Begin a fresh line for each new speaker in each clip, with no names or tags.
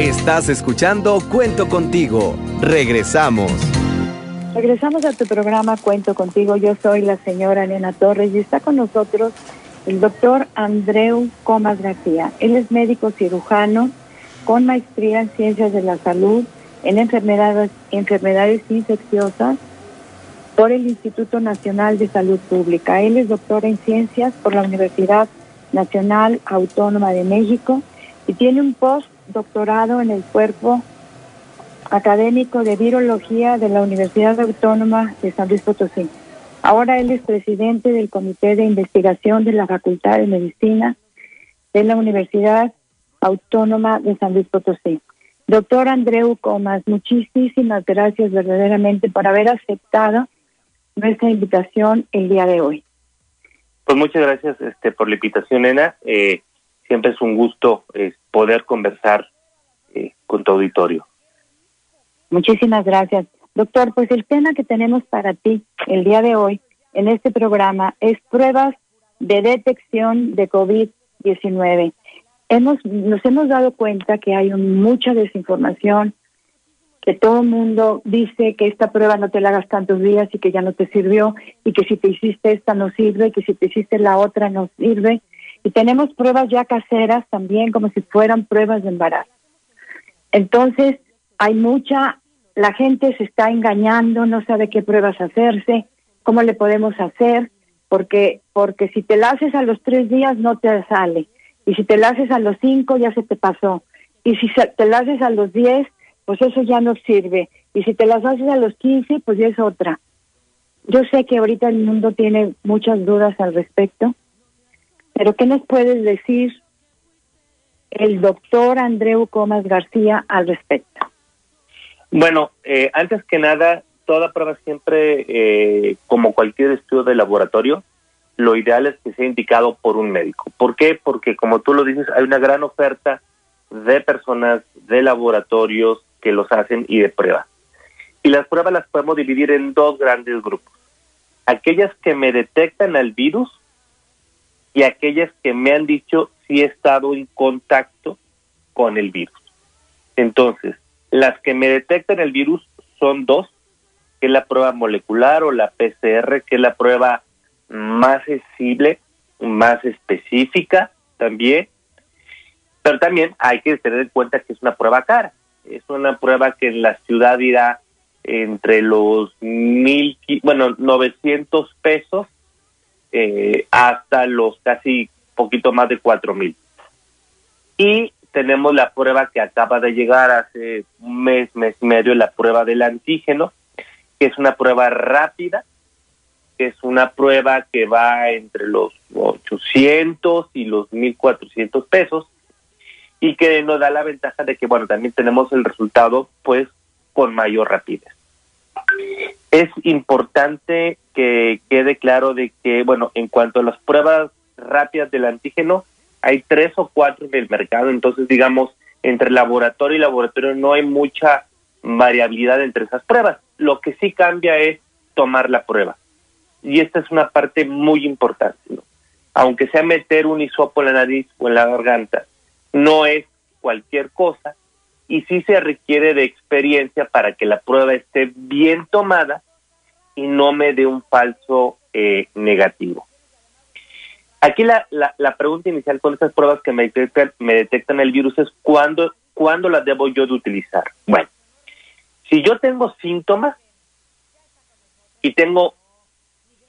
Estás escuchando Cuento contigo. Regresamos.
Regresamos a tu programa Cuento contigo. Yo soy la señora Elena Torres y está con nosotros el doctor Andreu Comas García. Él es médico cirujano con maestría en ciencias de la salud, en enfermedades, enfermedades infecciosas por el Instituto Nacional de Salud Pública. Él es doctor en ciencias por la Universidad Nacional Autónoma de México y tiene un postdoctorado en el cuerpo académico de virología de la Universidad Autónoma de San Luis Potosí. Ahora él es presidente del Comité de Investigación de la Facultad de Medicina de la Universidad Autónoma de San Luis Potosí. Doctor Andreu Comas, muchísimas gracias verdaderamente por haber aceptado nuestra invitación el día de hoy.
Pues muchas gracias este, por la invitación, Nena. Eh, siempre es un gusto eh, poder conversar eh, con tu auditorio.
Muchísimas gracias. Doctor, pues el tema que tenemos para ti el día de hoy en este programa es pruebas de detección de COVID-19. Hemos, nos hemos dado cuenta que hay mucha desinformación, que todo el mundo dice que esta prueba no te la hagas tantos días y que ya no te sirvió, y que si te hiciste esta no sirve, y que si te hiciste la otra no sirve. Y tenemos pruebas ya caseras también como si fueran pruebas de embarazo. Entonces, hay mucha, la gente se está engañando, no sabe qué pruebas hacerse, cómo le podemos hacer, porque, porque si te la haces a los tres días no te sale, y si te la haces a los cinco ya se te pasó, y si te la haces a los diez pues eso ya no sirve. Y si te las haces a los 15, pues ya es otra. Yo sé que ahorita el mundo tiene muchas dudas al respecto, pero ¿qué nos puedes decir el doctor Andreu Comas García al respecto?
Bueno, eh, antes que nada, toda prueba siempre, eh, como cualquier estudio de laboratorio, lo ideal es que sea indicado por un médico. ¿Por qué? Porque como tú lo dices, hay una gran oferta de personas, de laboratorios, que los hacen y de pruebas. Y las pruebas las podemos dividir en dos grandes grupos. Aquellas que me detectan al virus y aquellas que me han dicho si he estado en contacto con el virus. Entonces, las que me detectan el virus son dos, que es la prueba molecular o la PCR, que es la prueba más sensible, más específica también, pero también hay que tener en cuenta que es una prueba cara es una prueba que en la ciudad irá entre los mil, bueno, 900 pesos eh, hasta los casi poquito más de cuatro mil. Y tenemos la prueba que acaba de llegar hace un mes, mes y medio, la prueba del antígeno, que es una prueba rápida, que es una prueba que va entre los 800 y los 1400 pesos y que nos da la ventaja de que, bueno, también tenemos el resultado, pues, con mayor rapidez. Es importante que quede claro de que, bueno, en cuanto a las pruebas rápidas del antígeno, hay tres o cuatro en el mercado, entonces, digamos, entre laboratorio y laboratorio no hay mucha variabilidad entre esas pruebas. Lo que sí cambia es tomar la prueba. Y esta es una parte muy importante, ¿no? Aunque sea meter un hisopo en la nariz o en la garganta, no es cualquier cosa y sí se requiere de experiencia para que la prueba esté bien tomada y no me dé un falso eh, negativo. Aquí la, la, pregunta inicial con estas pruebas que me detectan, me detectan el virus es ¿cuándo, ¿cuándo las debo yo de utilizar? Bueno, si yo tengo síntomas y tengo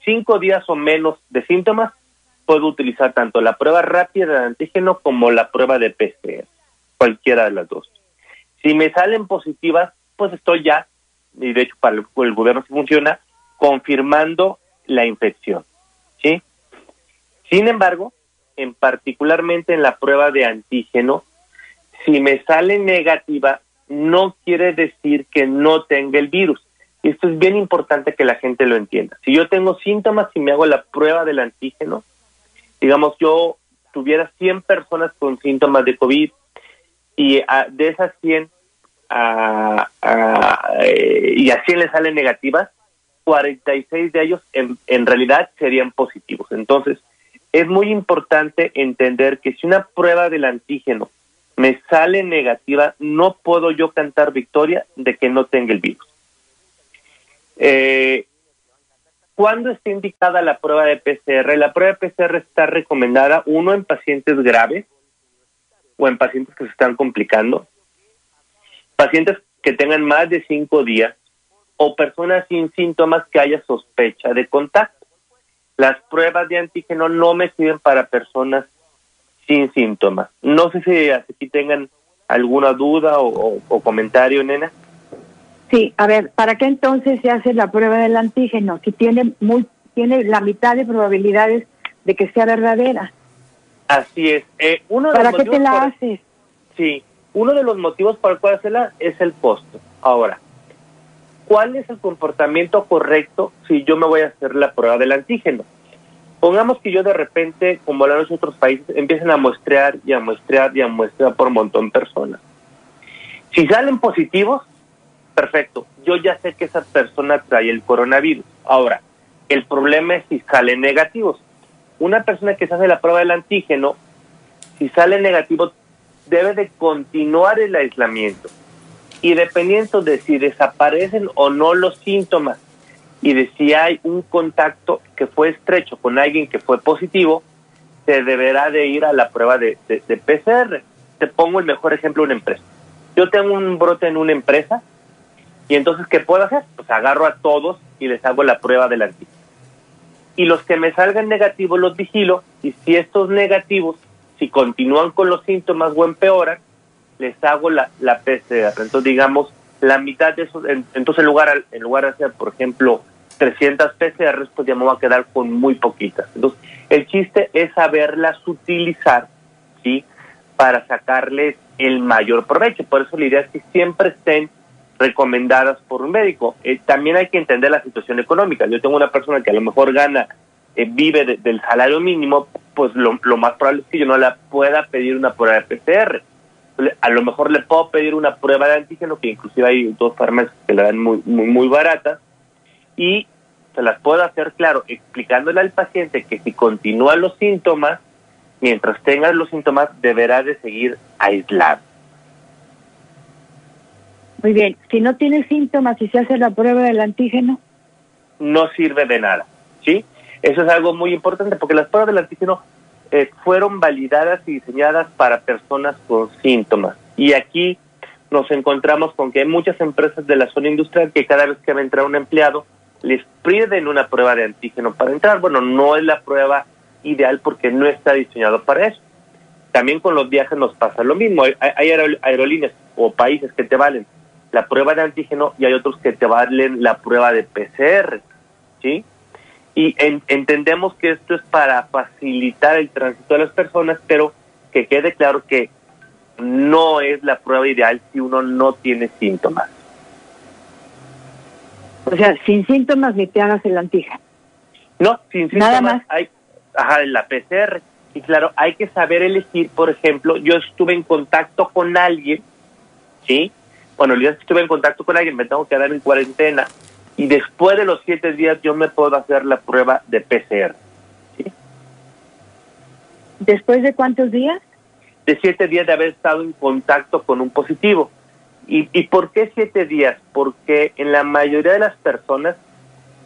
cinco días o menos de síntomas, puedo utilizar tanto la prueba rápida de antígeno como la prueba de PCR, cualquiera de las dos. Si me salen positivas, pues estoy ya, y de hecho para el, gobierno sí funciona, confirmando la infección. ¿sí? Sin embargo, en particularmente en la prueba de antígeno, si me sale negativa, no quiere decir que no tenga el virus. Esto es bien importante que la gente lo entienda. Si yo tengo síntomas y me hago la prueba del antígeno, digamos, yo tuviera 100 personas con síntomas de COVID y de esas 100 a, eh, y a 100 le salen negativas, 46 de ellos en, en realidad serían positivos. Entonces, es muy importante entender que si una prueba del antígeno me sale negativa, no puedo yo cantar victoria de que no tenga el virus. Eh, ¿Cuándo está indicada la prueba de PCR? La prueba de PCR está recomendada, uno, en pacientes graves o en pacientes que se están complicando, pacientes que tengan más de cinco días o personas sin síntomas que haya sospecha de contacto. Las pruebas de antígeno no me sirven para personas sin síntomas. No sé si aquí tengan alguna duda o, o comentario, nena.
Sí, a ver, ¿para qué entonces se hace la prueba del antígeno? Si tiene, muy, tiene la mitad de probabilidades de que sea verdadera.
Así es. Eh, uno
¿Para qué te la haces?
Sí, uno de los motivos por el cual hacerla es el costo. Ahora, ¿cuál es el comportamiento correcto si yo me voy a hacer la prueba del antígeno? Pongamos que yo de repente, como lo han hecho otros países, empiecen a muestrear y a muestrear y a muestrear por un montón de personas. Si salen positivos, perfecto, yo ya sé que esa persona trae el coronavirus. Ahora, el problema es si salen negativos. Una persona que se hace la prueba del antígeno, si sale negativo, debe de continuar el aislamiento. Y dependiendo de si desaparecen o no los síntomas y de si hay un contacto que fue estrecho con alguien que fue positivo, se deberá de ir a la prueba de, PCR. Te pongo el mejor ejemplo, una empresa. Yo tengo un brote en una empresa y entonces, ¿qué puedo hacer? Pues agarro a todos y les hago la prueba del antígeno. Y los que me salgan negativos los vigilo y si estos negativos, si continúan con los síntomas o empeoran, les hago la, la PCR. Entonces, digamos, la mitad de esos, entonces en lugar, en lugar de hacer, por ejemplo, 300 PCR, pues ya me voy a quedar con muy poquitas. Entonces, el chiste es saberlas utilizar, ¿sí? Para sacarles el mayor provecho. Por eso la idea es que siempre estén recomendadas por un médico. Eh, también hay que entender la situación económica. Yo tengo una persona que a lo mejor gana, eh, vive del salario mínimo, pues lo, más probable es que yo no la pueda pedir una prueba de PCR. A lo mejor le puedo pedir una prueba de antígeno, que inclusive hay dos farmacias que la dan muy, muy, muy baratas, y se las puedo hacer, claro, explicándole al paciente que si continúan los síntomas, mientras tenga los síntomas, deberá de seguir aislado.
Muy bien. Si no tiene síntomas y se hace la prueba del antígeno.
No sirve de nada, ¿sí? Eso es algo muy importante porque las pruebas del antígeno eh, fueron validadas y diseñadas para personas con síntomas. Y aquí nos encontramos con que hay muchas empresas de la zona industrial que cada vez que va a entrar un empleado les piden una prueba de antígeno para entrar. Bueno, no es la prueba ideal porque no está diseñado para eso. También con los viajes nos pasa lo mismo. Hay, hay aerolíneas o países que te valen la prueba de antígeno y hay otros que te valen la prueba de PCR, ¿sí? Y entendemos que esto es para facilitar el tránsito de las personas, pero que quede claro que no es la prueba ideal si uno no tiene síntomas.
O sea, sin síntomas ni te hagas el antígeno.
No, sin síntomas. Nada más. Hay, ajá, la PCR. Y claro, hay que saber elegir, por ejemplo, yo estuve en contacto con alguien, ¿sí? bueno, que estuve en contacto con alguien me tengo que quedar en cuarentena y después de los siete días yo me puedo hacer la prueba de PCR. ¿sí?
¿Después de cuántos días?
De siete días de haber estado en contacto con un positivo. ¿Y, ¿Y por qué siete días? Porque en la mayoría de las personas,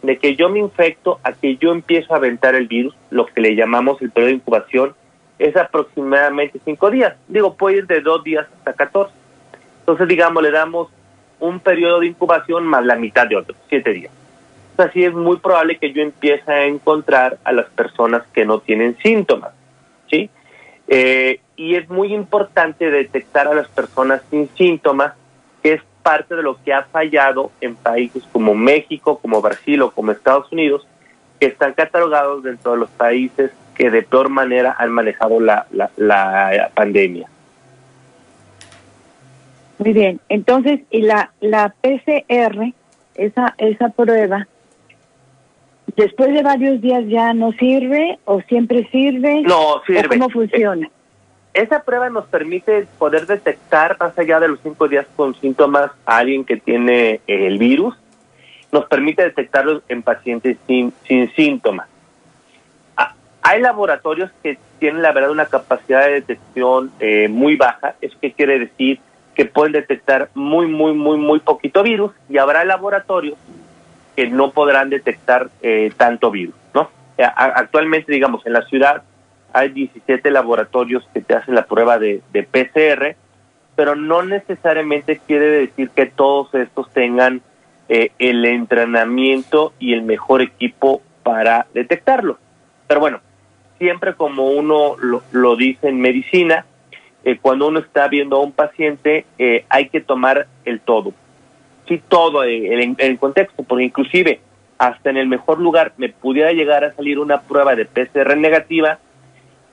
de que yo me infecto a que yo empiezo a aventar el virus, lo que le llamamos el periodo de incubación, es aproximadamente cinco días. Digo, puede ir de dos días hasta catorce. Entonces, digamos, le damos un periodo de incubación más la mitad de otro, siete días. Así es muy probable que yo empiece a encontrar a las personas que no tienen síntomas, ¿sí? Eh, y es muy importante detectar a las personas sin síntomas, que es parte de lo que ha fallado en países como México, como Brasil o como Estados Unidos, que están catalogados dentro de los países que de peor manera han manejado la, la, la pandemia.
Muy bien, entonces, ¿y la, la PCR, esa, esa prueba, después de varios días ya no sirve o siempre sirve?
No, sirve.
¿Cómo funciona?
Esa prueba nos permite poder detectar más allá de los cinco días con síntomas a alguien que tiene el virus. Nos permite detectarlo en pacientes sin, sin síntomas. hay laboratorios que tienen la verdad una capacidad de detección eh, muy baja. ¿Eso qué quiere decir? Que pueden detectar muy, muy, muy, muy poquito virus y habrá laboratorios que no podrán detectar eh, tanto virus, ¿no? Actualmente, digamos, en la ciudad hay 17 laboratorios que te hacen la prueba de, de PCR, pero no necesariamente quiere decir que todos estos tengan eh, el entrenamiento y el mejor equipo para detectarlo. Pero bueno, siempre como uno lo, dice en medicina, eh, cuando uno está viendo a un paciente eh, hay que tomar el todo. Sí, todo en el, contexto, porque inclusive hasta en el mejor lugar me pudiera llegar a salir una prueba de PCR negativa,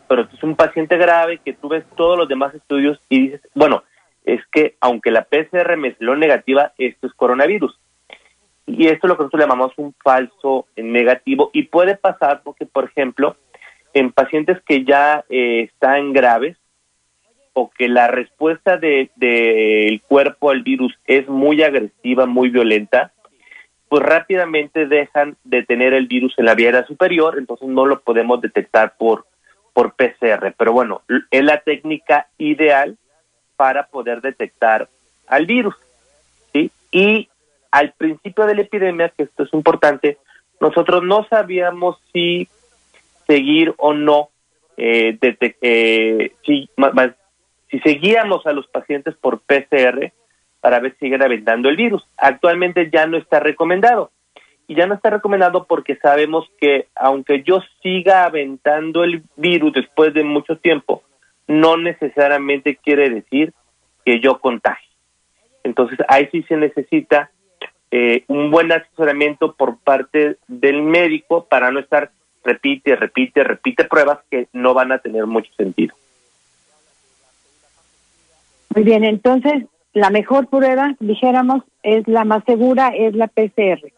pero es un paciente grave que tú ves todos los demás estudios y dices, bueno, es que aunque la PCR me salió negativa, esto es coronavirus. Y esto es lo que nosotros llamamos un falso negativo y puede pasar porque, por ejemplo, en pacientes que ya eh, están graves o que la respuesta del de, cuerpo al virus es muy agresiva, muy violenta, pues rápidamente dejan de tener el virus en la vía superior, entonces no lo podemos detectar por, por PCR. Pero bueno, es la técnica ideal para poder detectar al virus. ¿sí? Y al principio de la epidemia, que esto es importante, nosotros no sabíamos si seguir o no, eh, eh, si, si seguíamos a los pacientes por PCR para ver si siguen aventando el virus. Actualmente ya no está recomendado. Y ya no está recomendado porque sabemos que aunque yo siga aventando el virus después de mucho tiempo, no necesariamente quiere decir que yo contagie. Entonces ahí sí se necesita eh, un buen asesoramiento por parte del médico para no estar repite, repite, repite pruebas que no van a tener mucho sentido.
Muy bien, entonces la mejor prueba, dijéramos, es la más segura, es la PCR.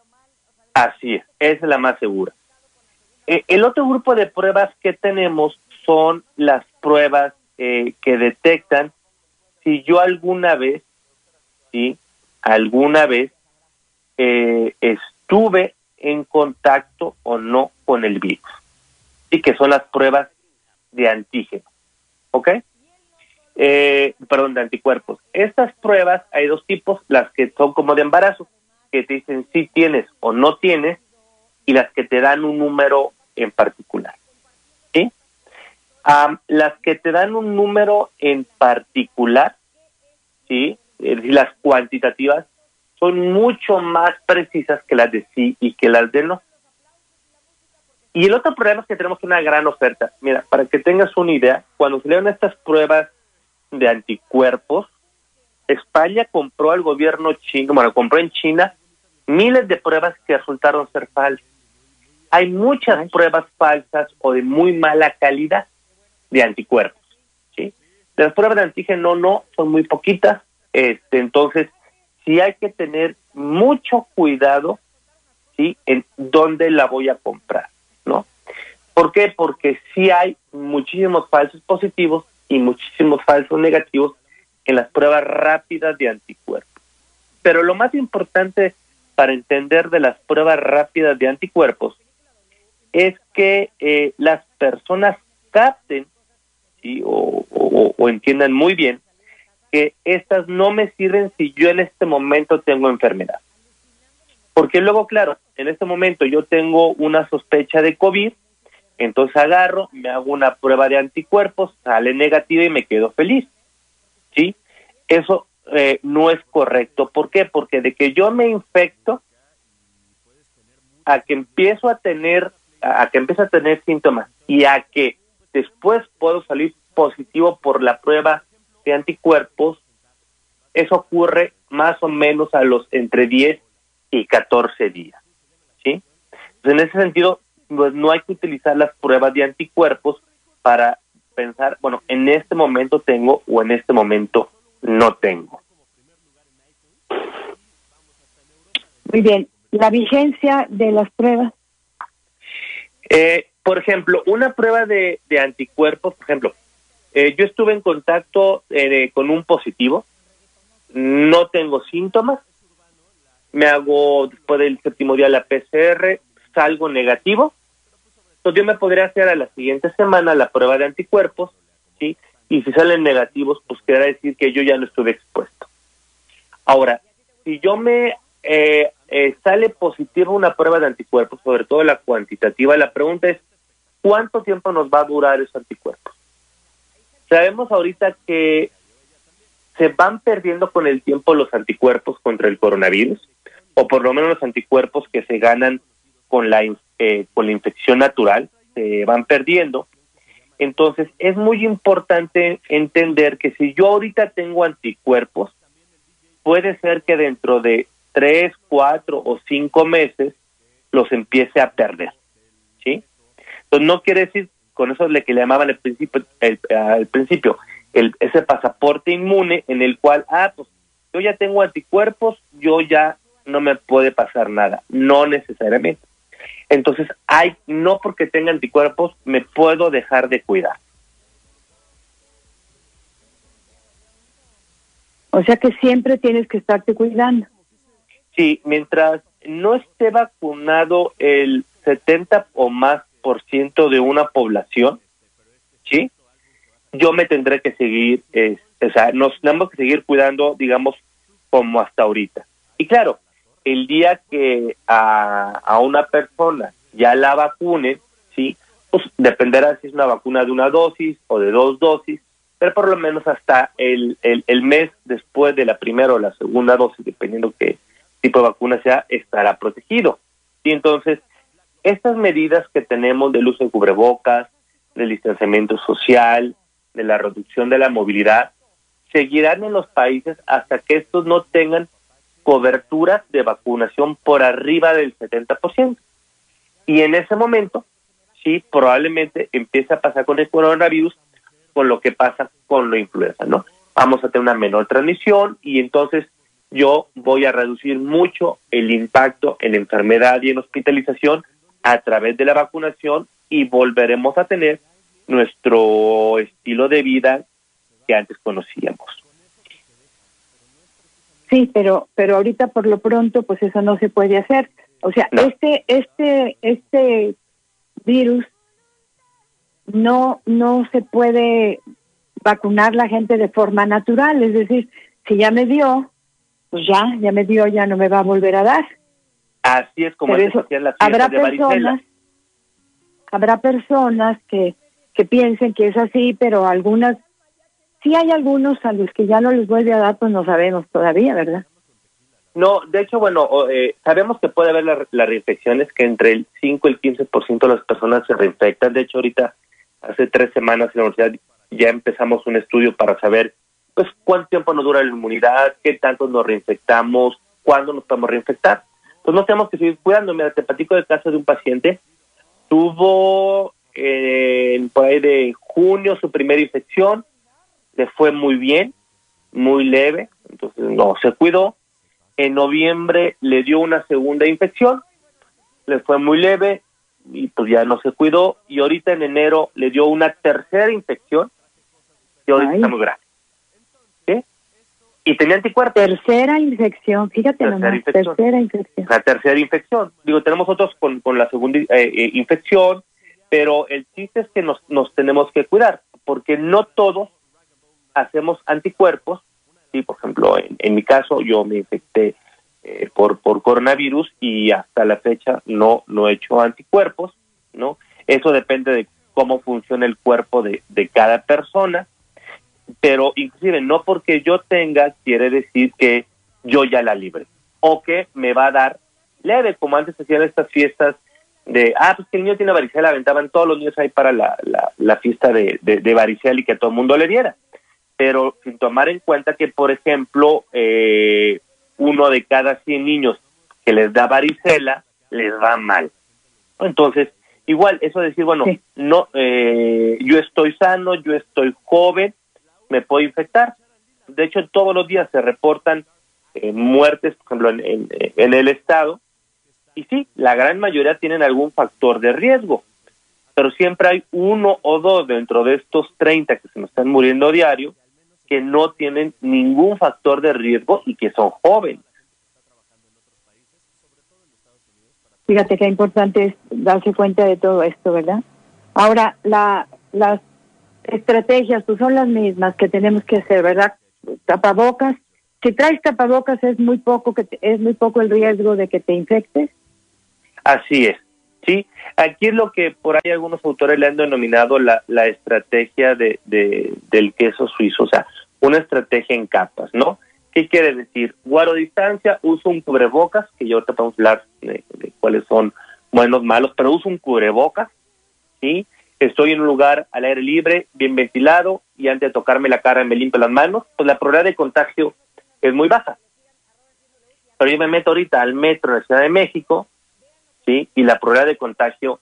Así es, es la más segura. Eh, el otro grupo de pruebas que tenemos son las pruebas eh, que detectan si yo alguna vez, sí, alguna vez eh, estuve en contacto o no con el virus. Y que son las pruebas de antígeno. ¿Ok? Eh, perdón, de anticuerpos. Estas pruebas hay dos tipos, las que son como de embarazo, que te dicen si tienes o no tienes, y las que te dan un número en particular. ¿Sí? las que te dan un número en particular, ¿sí? Decir, las cuantitativas, son mucho más precisas que las de sí y que las de no. Y el otro problema es que tenemos una gran oferta. Mira, para que tengas una idea, cuando se dieron estas pruebas de anticuerpos, España compró al gobierno chino, bueno, compró en China miles de pruebas que resultaron ser falsas. Hay muchas pruebas falsas o de muy mala calidad de anticuerpos. ¿sí? las pruebas de antígeno no, son muy poquitas. Este, entonces, sí hay que tener mucho cuidado ¿sí? en dónde la voy a comprar. ¿no? ¿Por qué? Porque sí hay muchísimos falsos positivos y muchísimos falsos negativos en las pruebas rápidas de anticuerpos. Pero lo más importante para entender de las pruebas rápidas de anticuerpos es que eh, las personas capten o, o, entiendan muy bien que estas no me sirven si yo en este momento tengo enfermedad. Porque luego, claro, en este momento yo tengo una sospecha de COVID, entonces agarro, me hago una prueba de anticuerpos, sale negativa y me quedo feliz. ¿Sí? Eso eh, no es correcto. ¿Por qué? Porque de que yo me infecto a que empiezo a tener, a que empiezo a tener síntomas y a que después puedo salir positivo por la prueba de anticuerpos, eso ocurre más o menos a los entre 10 y 14 días. ¿sí? en ese sentido, pues no hay que utilizar las pruebas de anticuerpos para pensar, bueno, en este momento tengo o en este momento no tengo.
Muy bien. ¿La vigencia de las pruebas?
Eh, por ejemplo, una prueba de, de anticuerpos, por ejemplo, eh, yo estuve en contacto eh, con un positivo, no tengo síntomas, me hago después del séptimo día la PCR, salgo negativo, Entonces yo me podría hacer a la siguiente semana la prueba de anticuerpos, ¿sí? Y si salen negativos, pues quiere decir que yo ya no estuve expuesto. Ahora, si yo me eh, eh, sale positiva una prueba de anticuerpos, sobre todo la cuantitativa, la pregunta es, ¿cuánto tiempo nos va a durar esos anticuerpos? Sabemos ahorita que se van perdiendo con el tiempo los anticuerpos contra el coronavirus, o por lo menos los anticuerpos que se ganan con la, eh, con la infección natural, se van perdiendo. Entonces, es muy importante entender que si yo ahorita tengo anticuerpos, puede ser que dentro de tres, cuatro o cinco meses los empiece a perder, ¿sí? Entonces, no quiere decir, con eso le que le llamaban al principio, el, principio, el, ese pasaporte inmune en el cual, ah, pues yo ya tengo anticuerpos, yo ya no me puede pasar nada, no necesariamente. Entonces, hay, no porque tenga anticuerpos, me puedo dejar de cuidar.
O sea que siempre tienes que estarte cuidando.
Sí, mientras no esté vacunado el 70 o más por ciento de una población, ¿sí? Yo me tendré que seguir, o sea, nos tenemos que seguir cuidando, digamos, como hasta ahorita. Y claro, el día que a, a una persona ya la vacune, ¿sí? Pues dependerá si es una vacuna de una dosis o de dos dosis, pero por lo menos hasta el, el, el mes después de la primera o la segunda dosis, dependiendo qué tipo de vacuna sea, estará protegido. Y entonces, estas medidas que tenemos del uso de cubrebocas, del distanciamiento social, de la reducción de la movilidad, seguirán en los países hasta que estos no tengan cobertura de vacunación por arriba del 70%. Y en ese momento, sí, probablemente empiece a pasar con el coronavirus con lo que pasa con la influenza, ¿no? Vamos a tener una menor transmisión y entonces yo voy a reducir mucho el impacto en enfermedad y en hospitalización a través de la vacunación y volveremos a tener nuestro estilo de vida que antes conocíamos.
Sí, pero pero ahorita por lo pronto pues eso no se puede hacer. O sea, este este este virus no no se puede vacunar la gente de forma natural, es decir, si ya me dio, pues ya, ya me dio, ya no me va a volver a dar.
Así es como
eso, habrá personas, habrá personas que que piensen que es así, pero algunas sí hay algunos a los que ya no les vuelve a dar, pues no sabemos todavía, ¿verdad?
No, de hecho, bueno, eh, sabemos que puede haber las la reinfecciones, que entre el 5 y el 15% de las personas se reinfectan. De hecho, ahorita, hace tres semanas en la universidad ya empezamos un estudio para saber, pues, cuánto tiempo nos dura la inmunidad, qué tanto nos reinfectamos, cuándo nos podemos reinfectar. Pues no tenemos que seguir cuidando. Mira, te platico del caso de un paciente. Tuvo eh, por ahí de junio su primera infección, le fue muy bien, muy leve, entonces no se cuidó. En noviembre le dio una segunda infección, le fue muy leve y pues ya no se cuidó. Y ahorita en enero le dio una tercera infección y ahorita está muy grave. ¿Sí? Y tenía anticuerpos.
Tercera infección, fíjate tercera infección. tercera infección.
La tercera infección. Digo, tenemos otros con, con la segunda eh, eh, infección, pero el chiste es que nos, nos tenemos que cuidar, porque no todos hacemos anticuerpos. Sí, por ejemplo, en, mi caso yo me infecté eh, por, por coronavirus y hasta la fecha no, no he hecho anticuerpos, ¿no? Eso depende de cómo funciona el cuerpo de, de cada persona, pero inclusive no porque yo tenga quiere decir que yo ya la libre o que me va a dar leve, como antes hacían estas fiestas de, ah, pues que el niño tiene varicela, aventaban todos los niños ahí para la, la, fiesta de, de, varicela y que todo el mundo le diera. Pero sin tomar en cuenta que, por ejemplo, eh, uno de cada 100 niños que les da varicela, les va mal. Entonces, igual, eso decir, bueno, no, eh, yo estoy sano, yo estoy joven, me puedo infectar. De hecho, todos los días se reportan eh, muertes, por ejemplo, en, en el estado, y sí, la gran mayoría tienen algún factor de riesgo, pero siempre hay uno o dos dentro de estos 30 que se nos están muriendo a diario que no tienen ningún factor de riesgo y que son jóvenes.
Fíjate qué importante es darse cuenta de todo esto, ¿verdad? Ahora, la, las estrategias pues son las mismas que tenemos que hacer, ¿verdad? Tapabocas. Si traes tapabocas es muy poco que es muy poco el riesgo de que te infectes.
Así es. Sí, aquí es lo que por ahí algunos autores le han denominado la, la estrategia de, de, del queso suizo, o sea, una estrategia en capas, ¿no? ¿Qué quiere decir? Guardo distancia, uso un cubrebocas, que yo vamos a hablar de, de, cuáles son buenos, malos, pero uso un cubrebocas, ¿sí? Estoy en un lugar al aire libre, bien ventilado, y antes de tocarme la cara me limpio las manos, pues la probabilidad de contagio es muy baja. Pero yo me meto ahorita al metro de la Ciudad de México, ¿sí? Y la probabilidad de contagio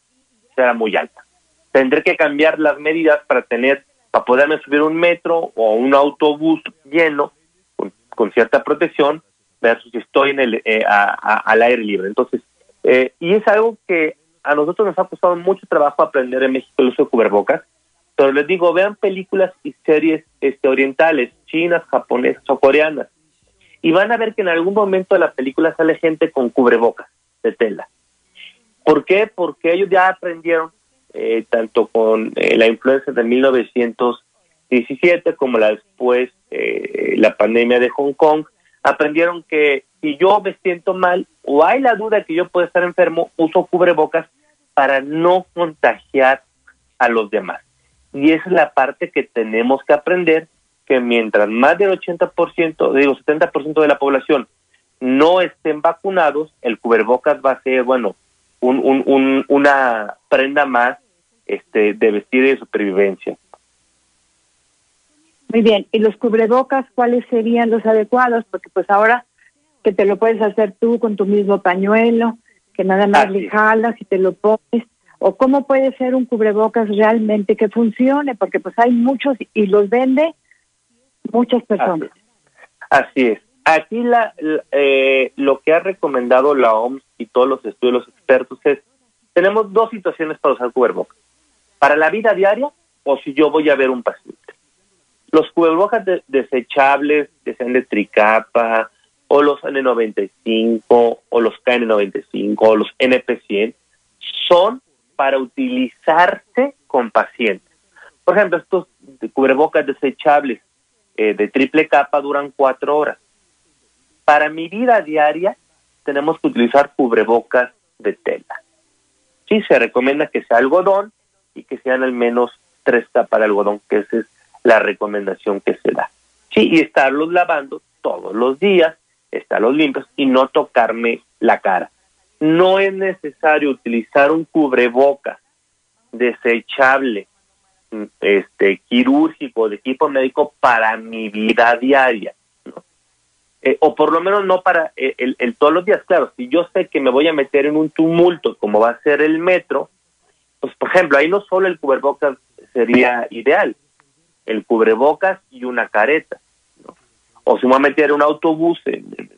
será muy alta. Tendré que cambiar las medidas para tener, para poderme subir un metro o un autobús lleno con, con cierta protección versus si estoy en el, eh, a, a, al aire libre. Entonces, eh, y es algo que a nosotros nos ha costado mucho trabajo aprender en México el uso de cubrebocas, pero les digo, vean películas y series este, orientales, chinas, japonesas o coreanas, y van a ver que en algún momento de la película sale gente con cubrebocas de tela. ¿Por qué? Porque ellos ya aprendieron, eh, tanto con eh, la influencia de 1917 como la después, eh, la pandemia de Hong Kong, aprendieron que si yo me siento mal o hay la duda de que yo puedo estar enfermo, uso cubrebocas para no contagiar a los demás. Y esa es la parte que tenemos que aprender, que mientras más del 80%, digo 70% de la población no estén vacunados, el cubrebocas va a ser, bueno, un, un, un, una prenda más este, de vestir y de supervivencia.
Muy bien, ¿y los cubrebocas cuáles serían los adecuados? Porque pues ahora que te lo puedes hacer tú con tu mismo pañuelo, que nada más le jalas y te lo pones, o cómo puede ser un cubrebocas realmente que funcione, porque pues hay muchos y los vende muchas personas.
Así es. Aquí la, eh, lo que ha recomendado la OMS y todos los estudios, los expertos es, tenemos dos situaciones para usar cubrebocas. Para la vida diaria o si yo voy a ver un paciente. Los cubrebocas de, desechables, que sean de tricapa, o los N95, o los KN95, o los NP100, son para utilizarse con pacientes. Por ejemplo, estos cubrebocas desechables eh, de triple capa duran cuatro horas. Para mi vida diaria tenemos que utilizar cubrebocas de tela. Sí, se recomienda que sea algodón y que sean al menos tres capas de algodón, que esa es la recomendación que se da. Sí, y estarlos lavando todos los días, estarlos limpios y no tocarme la cara. No es necesario utilizar un cubrebocas desechable, este, quirúrgico, de equipo médico para mi vida diaria. ¿no? Eh, o por lo menos no para el, el, el, todos los días. Claro, si yo sé que me voy a meter en un tumulto como va a ser el metro, pues por ejemplo, ahí no solo el cubrebocas sería ideal, el cubrebocas y una careta. ¿no? O si me voy a meter un autobús en,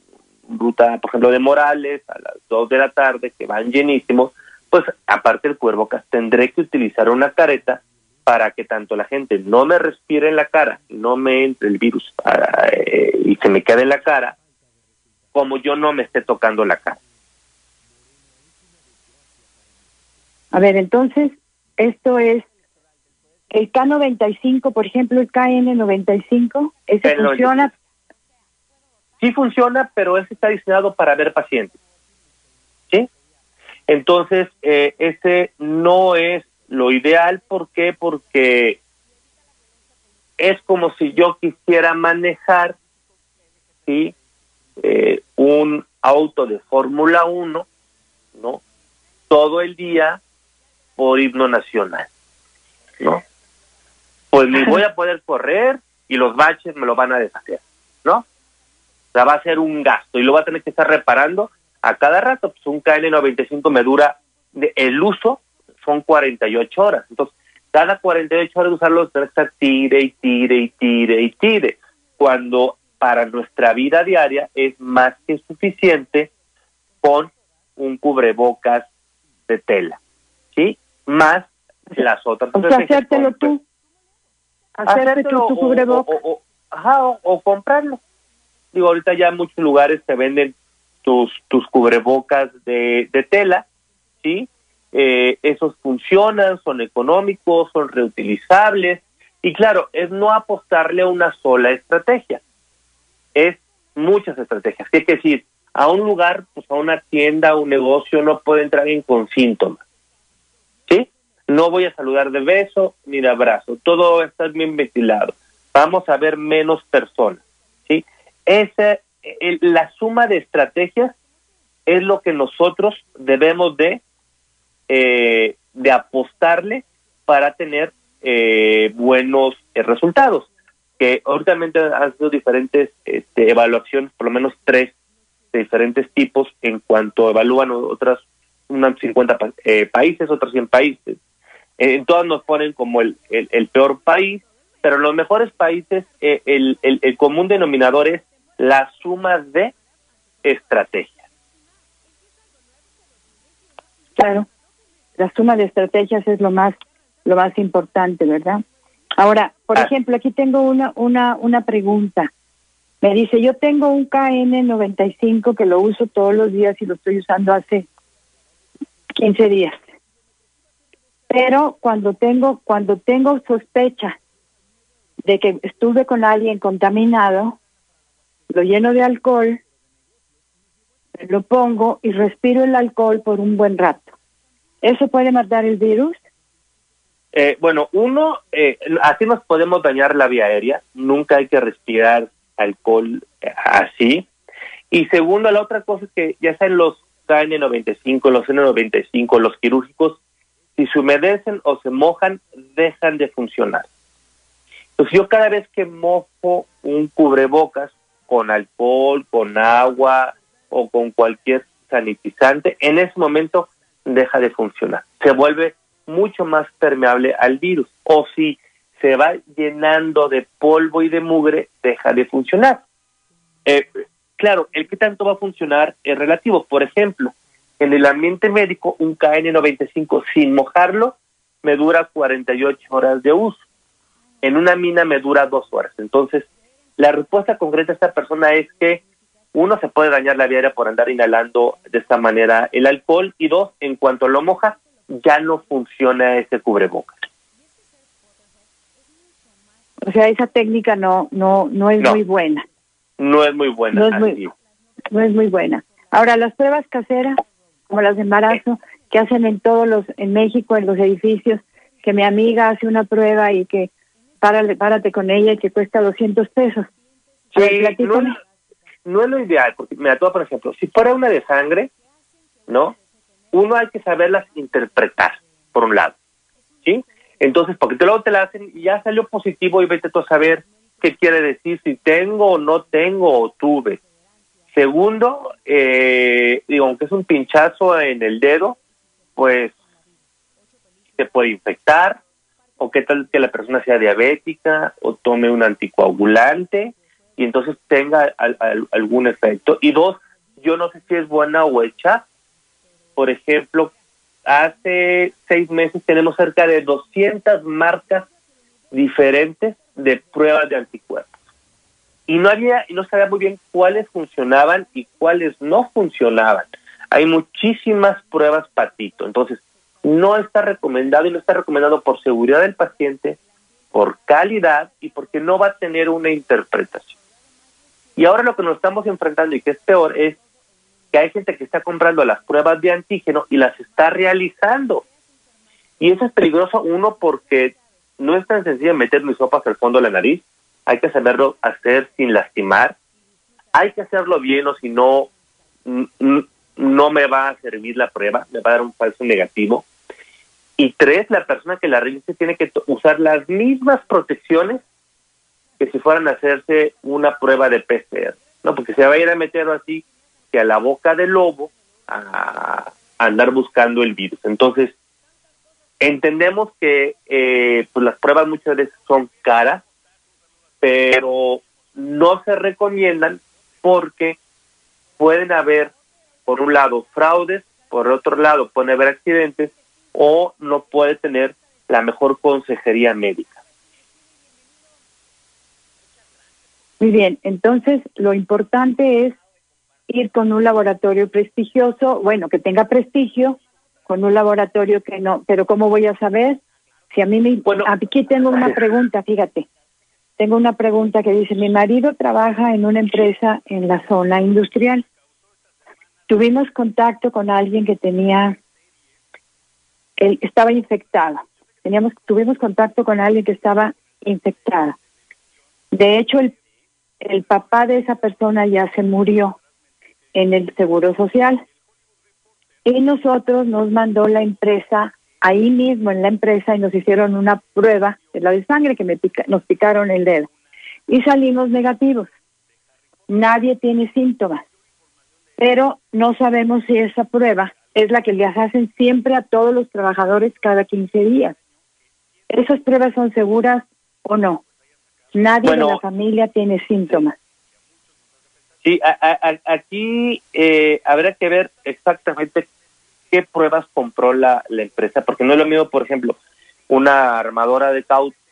ruta, por ejemplo, de Morales a las 2 de la tarde, que van llenísimos, pues aparte del cubrebocas tendré que utilizar una careta para que tanto la gente no me respire en la cara, no me entre el virus para, eh, y se me quede en la cara, como yo no me esté tocando la cara.
A ver, entonces, esto es el K95, por ejemplo, el KN95, ¿ese funciona?
Sí funciona, pero ese está diseñado para ver pacientes. ¿Sí? Entonces, eh, ese no es lo ideal. ¿Por qué? Porque es como si yo quisiera manejar ¿sí? Eh, un auto de Fórmula 1, ¿no? Todo el día por himno nacional, ¿no? Pues ni voy a poder correr y los baches me lo van a deshacer, ¿no? O sea, va a ser un gasto y lo va a tener que estar reparando a cada rato. Pues un KN95 me dura de, el uso son 48 horas. Entonces, cada 48 horas de usarlo, tenés que estar tire y tire y tire y tire. Cuando para nuestra vida diaria es más que suficiente con un cubrebocas de tela, ¿sí? Más las otras.
O sea, hacértelo tú. Hacerte tu, tu cubrebocas.
O, o, ajá, o, comprarlo. Digo, ahorita ya en muchos lugares te venden tus, tus cubrebocas de, de tela ¿sí? Eh, esos funcionan, son económicos, son reutilizables. Y claro, es no apostarle a una sola estrategia, es muchas estrategias. ¿Qué quiere decir? A un lugar, pues a una tienda, a un negocio, no puede entrar alguien con síntomas. No voy a saludar de beso ni de abrazo. Todo está bien ventilado. Vamos a ver menos personas. ¿Sí? Esa, la suma de estrategias es lo que nosotros debemos de, eh, de apostarle para tener eh, buenos eh, resultados. Que ahorita han sido diferentes este, evaluaciones, por lo menos tres de diferentes tipos en cuanto evalúan otras unas 50 países, otros 100 países. En todas nos ponen como el, el, peor país, pero los mejores países, el, el, el común denominador es la suma de estrategias.
Claro, la suma de estrategias es lo más lo más importante, ¿verdad? Ahora, por ah. ejemplo, aquí tengo una una una pregunta. Me dice, yo tengo un KN95 que lo uso todos los días y lo estoy usando hace 15 días. Pero cuando tengo cuando tengo sospecha de que estuve con alguien contaminado, lo lleno de alcohol, lo pongo y respiro el alcohol por un buen rato. ¿Eso puede matar el virus?
Eh, bueno, uno, eh, así nos podemos dañar la vía aérea, nunca hay que respirar alcohol eh, así. Y segundo, la otra cosa es que ya sean los KN95, los N95, los quirúrgicos, si se humedecen o se mojan, dejan de funcionar. Entonces yo cada vez que mojo un cubrebocas con alcohol, con agua o con cualquier sanitizante, en ese momento deja de funcionar. Se vuelve mucho más permeable al virus. O si se va llenando de polvo y de mugre, deja de funcionar. Eh, claro, el que tanto va a funcionar es relativo. Por ejemplo, en el ambiente médico, un KN95 sin mojarlo me dura 48 horas de uso. En una mina me dura dos horas. Entonces, la respuesta concreta de esta persona es que uno se puede dañar la vía por andar inhalando de esta manera el alcohol y dos, en cuanto lo moja, ya no funciona ese cubrebocas.
O sea, esa técnica no no no es muy buena.
No es muy buena.
No es muy, no es muy buena. Ahora, las pruebas caseras, como las de embarazo, que hacen en todos los, en México, en los edificios, que mi amiga hace una prueba y que párale, párate con ella y que cuesta 200 pesos.
Sí, no, es lo ideal, porque me todo por ejemplo, si fuera una de sangre, ¿no? Uno hay que saberlas interpretar, por un lado, ¿sí? Entonces, porque luego te la hacen y ya salió positivo y vete tú a saber qué quiere decir, si tengo o no tengo o tuve. Segundo, eh, digo, aunque es un pinchazo en el dedo, pues se puede infectar, o qué tal que la persona sea diabética o tome un anticoagulante y entonces tenga algún efecto. Y dos, yo no sé si es buena o hecha. Por ejemplo, hace seis meses tenemos cerca de 200 marcas diferentes de pruebas de anticuerpos. Y no había no sabía muy bien cuáles funcionaban y cuáles no funcionaban. Hay muchísimas pruebas patito. Entonces, no está recomendado y no está recomendado por seguridad del paciente, por calidad y porque no va a tener una interpretación. Y ahora lo que nos estamos enfrentando y que es peor es que hay gente que está comprando las pruebas de antígeno y las está realizando. Y eso es peligroso, uno, porque no es tan sencillo meter mis sopas al fondo de la nariz, hay que saberlo hacer sin lastimar, hay que hacerlo bien o si no, no me va a servir la prueba, me va a dar un falso negativo. Y tres, la persona que la realice tiene que usar las mismas protecciones que si fueran a hacerse una prueba de PCR, ¿no? Porque se va a ir a meter así que a la boca del lobo a, andar buscando el virus. Entonces, entendemos que eh, pues las pruebas muchas veces son caras, pero no se recomiendan porque pueden haber, por un lado, fraudes, por otro lado, pueden haber accidentes o no puede tener la mejor consejería médica.
Muy bien, entonces lo importante es ir con un laboratorio prestigioso, bueno, que tenga prestigio, con un laboratorio que no, pero ¿cómo voy a saber? Si a mí me...
Bueno.
aquí tengo una pregunta, fíjate. Tengo una pregunta que dice, mi marido trabaja en una empresa en la zona industrial. Tuvimos contacto con alguien que tenía, él estaba infectada. Teníamos, tuvimos contacto con alguien que estaba infectada. De hecho, el, el papá de esa persona ya se murió en el Seguro Social. Y nosotros nos mandó la empresa, ahí mismo en la empresa, y nos hicieron una prueba de la de sangre que me pica, nos picaron el dedo. Y salimos negativos. Nadie tiene síntomas. Pero no sabemos si esa prueba es la que les hacen siempre a todos los trabajadores cada 15 días. ¿Esas pruebas son seguras o no? Nadie
Bueno.
de la familia tiene síntomas.
Sí, a- a- aquí eh, habrá que ver exactamente qué pruebas compró la, la empresa, porque no es lo mismo, por ejemplo, una armadora de,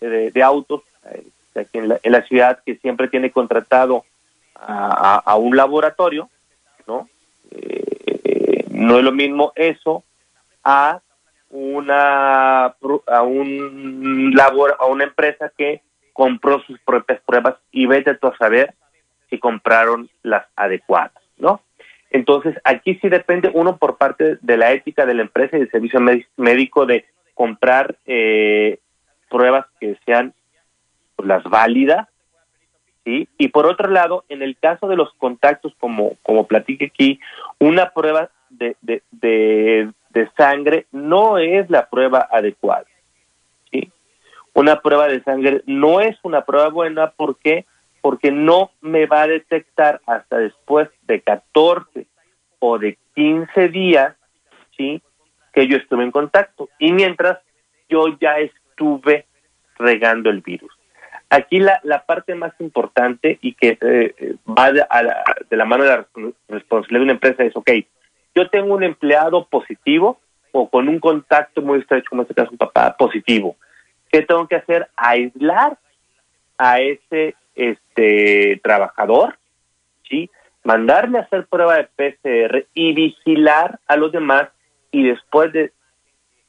de, de autos eh, aquí en la, en la ciudad que siempre tiene contratado a, un laboratorio, ¿no? Eh, no es lo mismo eso a una a un labor a una empresa que compró sus propias pruebas y vete tú a saber si compraron las adecuadas, ¿no? Entonces, aquí sí depende uno por parte de la ética de la empresa y del servicio médi- médico de comprar eh, pruebas que sean pues, las válidas, ¿sí? Y por otro lado, en el caso de los contactos, como, como platique aquí, una prueba de, de, de, de sangre no es la prueba adecuada, ¿sí? Una prueba de sangre no es una prueba buena porque porque no me va a detectar hasta después de 14 o de 15 días, ¿sí? Que yo estuve en contacto. Y mientras yo ya estuve regando el virus. Aquí la, la parte más importante y que eh, va de, a la, de la mano de la responsabilidad de una empresa es, ok, yo tengo un empleado positivo o con un contacto muy estrecho, como en este caso un papá positivo. ¿Qué tengo que hacer? Aislar a ese este trabajador, ¿sí? Mandarle a hacer prueba de PCR y vigilar a los demás y después de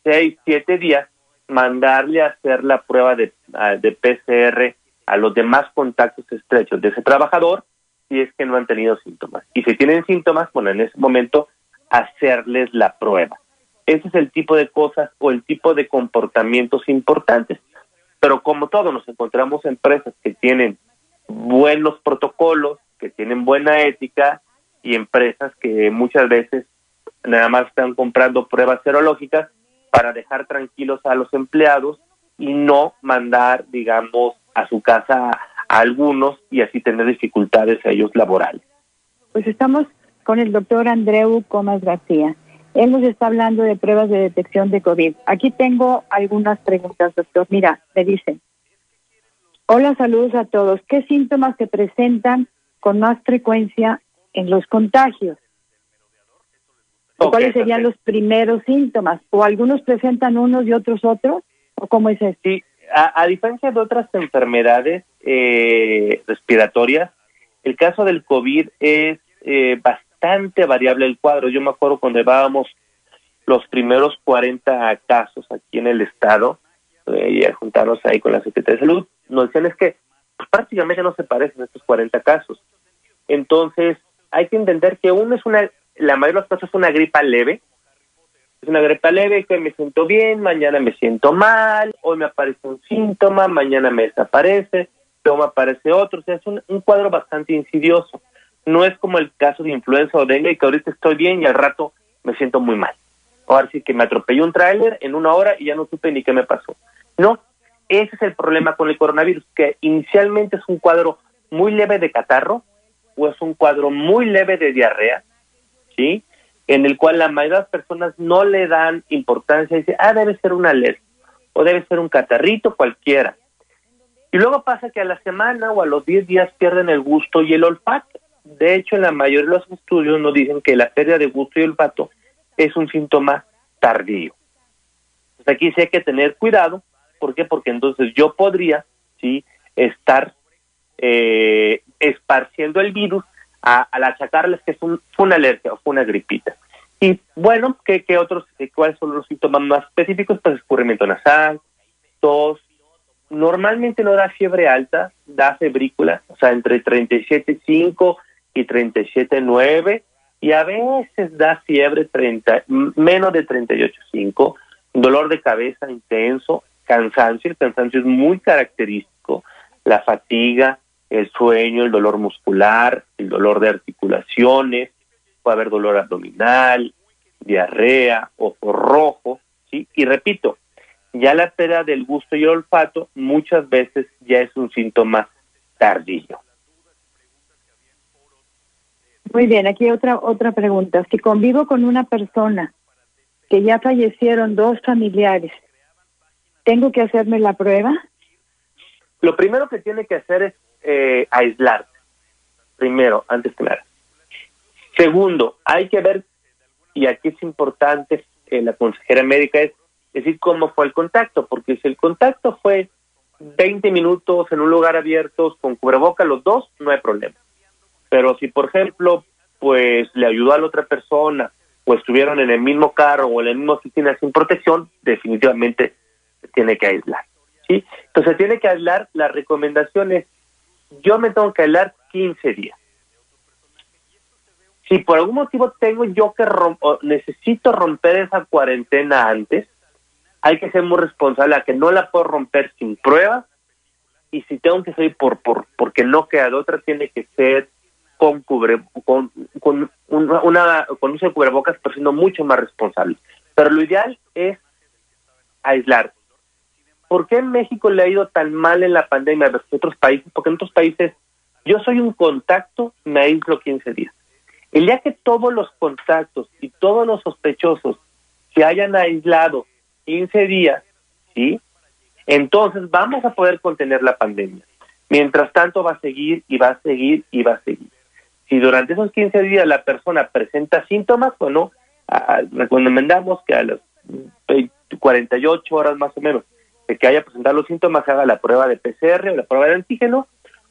seis, siete días mandarle a hacer la prueba de, ah, de PCR a los demás contactos estrechos de ese trabajador si es que no han tenido síntomas. Y si tienen síntomas, bueno, en ese momento hacerles la prueba. Ese es el tipo de cosas o el tipo de comportamientos importantes. Pero como todo, nos encontramos empresas que tienen buenos protocolos, que tienen buena ética y empresas que muchas veces nada más están comprando pruebas serológicas para dejar tranquilos a los empleados y no mandar, digamos, a su casa a algunos y así tener dificultades a ellos laborales.
Pues estamos con el doctor Andreu Comas García. Él nos está hablando de pruebas de detección de COVID. Aquí tengo algunas preguntas, doctor. Mira, me dicen, hola, saludos a todos. ¿Qué síntomas se presentan con más frecuencia en los contagios? ¿O
Ok,
¿Cuáles serían
perfecto.
los primeros síntomas? ¿O algunos presentan unos y otros otros? ¿O cómo es esto?
Sí, a, a diferencia de otras enfermedades eh, respiratorias, el caso del COVID es eh, bastante variable el cuadro. Yo me acuerdo cuando llevábamos los primeros 40 casos aquí en el estado, eh, y juntarnos ahí con la Secretaría de Salud, nos decían es que pues, prácticamente no se parecen estos 40 casos. Entonces, hay que entender que uno es una, la mayoría de los casos es una gripa leve, es una gripa leve que me siento bien, mañana me siento mal, hoy me aparece un síntoma, mañana me desaparece, luego me aparece otro, o sea, es un, cuadro bastante insidioso. No es como el caso de influenza o dengue, que ahorita estoy bien y al rato me siento muy mal. Ahora sí que me atropelló un tráiler en una hora y ya no supe ni qué me pasó. No, ese es el problema con el coronavirus, que inicialmente es un cuadro muy leve de catarro o es un cuadro muy leve de diarrea, ¿sí? En el cual la mayoría de las personas no le dan importancia y dicen, ah, debe ser una alergia o debe ser un catarrito cualquiera. Y luego pasa que a la semana o a los 10 días pierden el gusto y el olfato. De hecho, en la mayoría de los estudios nos dicen que la pérdida de gusto y olfato es un síntoma tardío. Pues aquí sí hay que tener cuidado. ¿Por qué? Porque entonces yo podría sí estar eh, esparciendo el virus a, al achacarles que es un, fue una alergia o fue una gripita. Y bueno, ¿qué, qué otros, cuáles son los síntomas más específicos? Pues escurrimiento nasal, tos, normalmente no da fiebre alta, da febrícula, o sea, entre 37.5 y 37.9, y a veces da fiebre 30, menos de 38.5, dolor de cabeza intenso, cansancio, el cansancio es muy característico, la fatiga, el sueño, el dolor muscular, el dolor de articulaciones, puede haber dolor abdominal, diarrea, ojo rojo, ¿sí? Y repito, ya la pérdida del gusto y el olfato muchas veces ya es un síntoma tardío.
Muy bien, aquí otra otra pregunta. Si convivo con una persona que ya fallecieron dos familiares, ¿tengo que hacerme la prueba?
Lo primero que tiene que hacer es eh, aislarte. Primero, antes que nada. Segundo, hay que ver, y aquí es importante, que la consejera médica es decir cómo fue el contacto, porque si el contacto fue 20 minutos en un lugar abierto con cubreboca los dos, no hay problema. Pero si, por ejemplo, pues le ayudó a la otra persona o estuvieron en el mismo carro o en la misma oficina sin protección, definitivamente tiene que aislar. ¿sí? Entonces, tiene que aislar, las recomendaciones, yo me tengo que aislar 15 días. Si por algún motivo tengo yo que necesito romper esa cuarentena antes, hay que ser muy responsable a que no la puedo romper sin pruebas y si tengo que salir por, por porque no queda de otra tiene que ser con cubre con, con una, con uso cubrebocas pero siendo mucho más responsable pero lo ideal es aislar ¿por qué en México le ha ido tan mal en la pandemia versus otros países? porque en otros países yo soy un contacto me aíslo 15 días el día que todos los contactos y todos los sospechosos se hayan aislado 15 días, ¿sí? Entonces vamos a poder contener la pandemia. Mientras tanto va a seguir y va a seguir y va a seguir. Si durante esos 15 días la persona presenta síntomas, bueno, recomendamos que a las 48 horas más o menos de que haya presentado los síntomas, haga la prueba de PCR o la prueba de antígeno,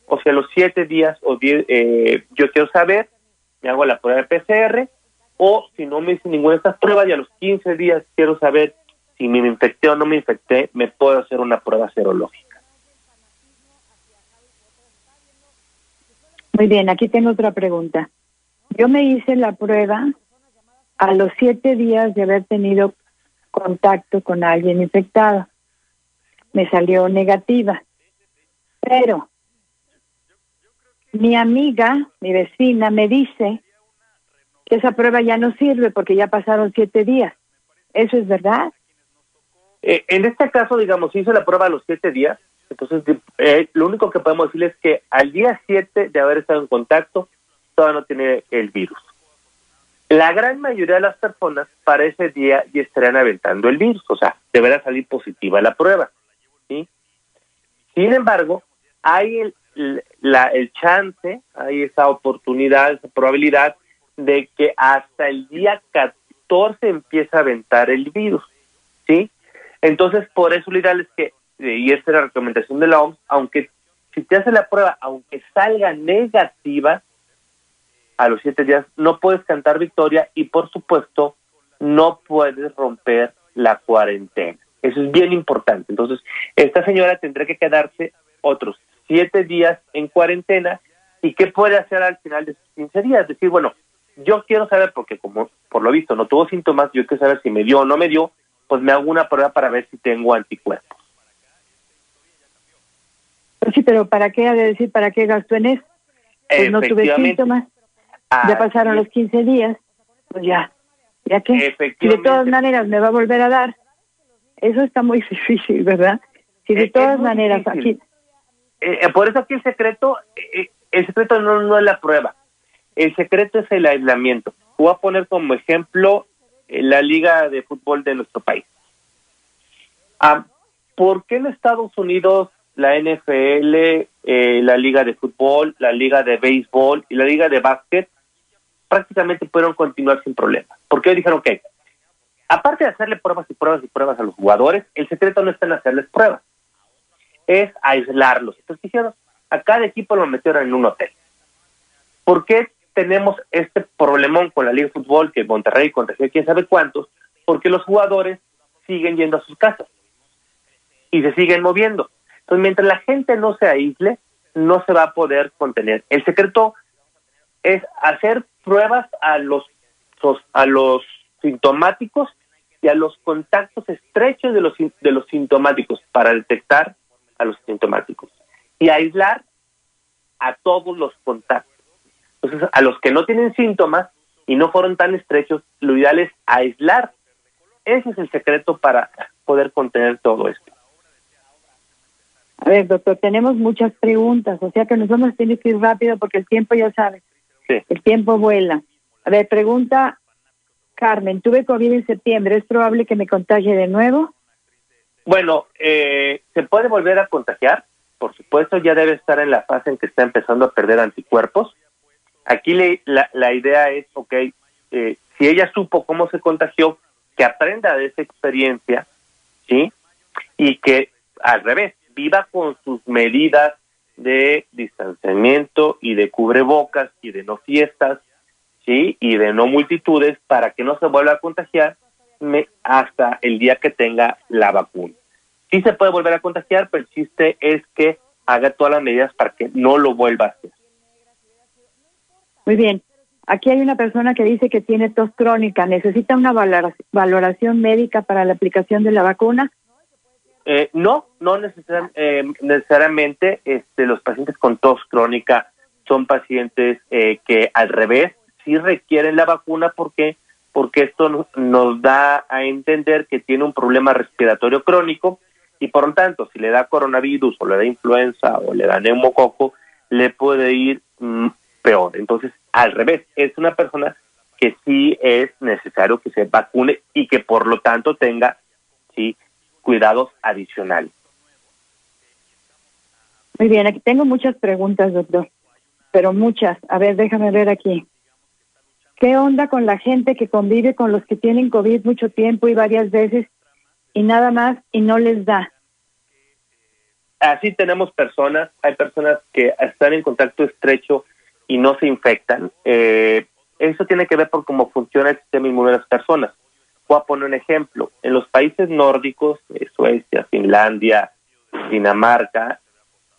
o sea, los 7 días o 10, eh, yo quiero saber, me hago la prueba de PCR, o si no me hice ninguna de estas pruebas y a los 15 días quiero saber si me infecté o no me infecté, me puedo hacer una prueba serológica.
Muy bien, aquí tengo otra pregunta. Yo me hice la prueba a los siete días de haber tenido contacto con alguien infectado. Me salió negativa. Pero mi amiga, mi vecina, me dice que esa prueba ya no sirve porque ya pasaron siete días. ¿Eso es verdad?
Eh, en este caso, digamos, hizo la prueba a los siete días, entonces eh, lo único que podemos decirle es que al día siete de haber estado en contacto, todavía no tiene el virus. La gran mayoría de las personas para ese día ya estarían aventando el virus, o sea, deberá salir positiva la prueba. ¿Sí? Sin embargo, hay el, la, el chance, hay esa oportunidad, esa probabilidad de que hasta el día 14 empiece a aventar el virus. ¿sí? Entonces, por eso lo ideal es que, eh, y esta es la recomendación de la OMS, aunque si te hace la prueba, aunque salga negativa, a los siete días no puedes cantar victoria y por supuesto no puedes romper la cuarentena. Eso es bien importante. Entonces, esta señora tendrá que quedarse otros siete días en cuarentena y qué puede hacer al final de esos 15 días. Decir, bueno, yo quiero saber, porque como por lo visto no tuvo síntomas, yo quiero saber si me dio o no me dio, pues me hago una prueba para ver si tengo anticuerpos.
Pues sí, pero ¿para qué ha de decir para qué gasto en eso? Pues no tuve síntomas, ya pasaron los 15 días, pues ya, ya que si de todas maneras me va a volver a dar, eso está muy difícil, ¿verdad? Si de todas maneras aquí...
Eh, eh, por eso aquí el secreto, eh, el secreto no, no es la prueba, el secreto es el aislamiento. Voy a poner como ejemplo la liga de fútbol de nuestro país. Ah, ¿Por qué en Estados Unidos la NFL, eh, la liga de fútbol, la liga de béisbol y la liga de básquet prácticamente pudieron continuar sin problemas? Porque dijeron que, aparte de hacerle pruebas y pruebas y pruebas a los jugadores, el secreto no está en hacerles pruebas, es aislarlos. Entonces dijeron, a cada equipo lo metieron en un hotel. ¿Por qué tenemos este problemón con la Liga de Fútbol, que Monterrey contagió quién sabe cuántos, porque los jugadores siguen yendo a sus casas y se siguen moviendo. Entonces, mientras la gente no se aísle, no se va a poder contener. El secreto es hacer pruebas a los, a los sintomáticos y a los contactos estrechos de los, de los sintomáticos para detectar a los sintomáticos y aislar a todos los contactos. Entonces, a los que no tienen síntomas y no fueron tan estrechos, lo ideal es aislar. Ese es el secreto para poder contener todo esto.
A ver, doctor, tenemos muchas preguntas, o sea que nos vamos a tener que ir rápido porque el tiempo ya sabe. Sí. El tiempo vuela. A ver, pregunta Carmen, tuve COVID en septiembre, ¿es probable que me contagie de nuevo?
Bueno, eh, ¿se puede volver a contagiar? Por supuesto, ya debe estar en la fase en que está empezando a perder anticuerpos. Aquí le, la, la, idea es, ok, eh, si ella supo cómo se contagió, que aprenda de esa experiencia, ¿sí? Y que al revés, viva con sus medidas de distanciamiento y de cubrebocas y de no fiestas, ¿sí? Y de no multitudes para que no se vuelva a contagiar hasta el día que tenga la vacuna. Sí se puede volver a contagiar, pero el chiste es que haga todas las medidas para que no lo vuelva a hacer.
Muy bien. Aquí hay una persona que dice que tiene tos crónica. ¿Necesita una valoración médica para la aplicación de la vacuna?
Eh, no, no eh, necesariamente. Este, los pacientes con tos crónica son pacientes eh, que al revés sí requieren la vacuna porque porque esto nos da a entender que tiene un problema respiratorio crónico y por lo tanto si le da coronavirus o le da influenza o le da neumococo le puede ir mm, peor. Entonces, al revés, es una persona que sí es necesario que se vacune y que por lo tanto tenga sí cuidados adicionales.
Muy bien, aquí tengo muchas preguntas, doctor, pero muchas. A ver, déjame ver aquí. ¿Qué onda con la gente que convive con los que tienen COVID mucho tiempo y varias veces y nada más y no les da?
Así tenemos personas, hay personas que están en contacto estrecho y no se infectan. Eh, eso tiene que ver por cómo funciona el sistema inmune de las personas. Voy a poner un ejemplo. En los países nórdicos, eh, Suecia, Finlandia, Dinamarca,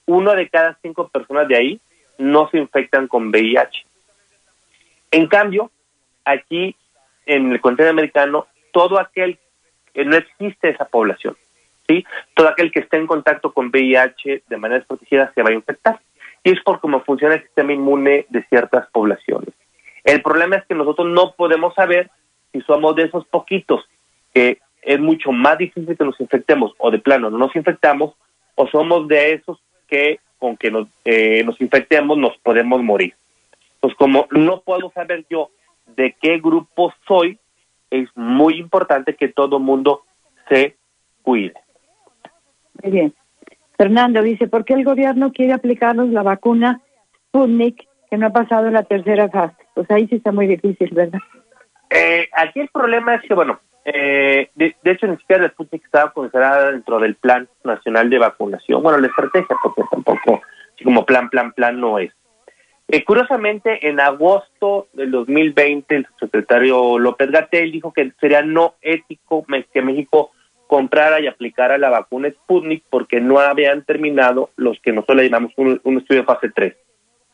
uno de cada cinco personas de ahí no se infectan con VIH. En cambio, aquí en el continente americano, todo aquel, eh, no existe esa población, ¿sí? Todo aquel que esté en contacto con VIH de manera desprotegida se va a infectar. Y es por cómo funciona el sistema inmune de ciertas poblaciones. El problema es que nosotros no podemos saber si somos de esos poquitos que es mucho más difícil que nos infectemos o de plano no nos infectamos o somos de esos que con que nos, eh, nos infectemos nos podemos morir. Pues como no puedo saber yo de qué grupo soy, es muy importante que todo mundo se cuide.
Muy bien. Fernando dice, ¿por qué el gobierno quiere aplicarnos la vacuna Sputnik que no ha pasado la tercera fase? Pues ahí sí está muy difícil, ¿verdad?
Eh, aquí el problema es que, bueno, eh, de, hecho ni siquiera la Sputnik estaba considerada dentro del Plan Nacional de Vacunación. Bueno, la estrategia, porque tampoco, así como plan, plan, plan no es. Eh, curiosamente, en agosto del 2020, el secretario López Gatel dijo que sería no ético que México comprara y aplicara la vacuna Sputnik porque no habían terminado los que nosotros le llamamos un, estudio de fase 3.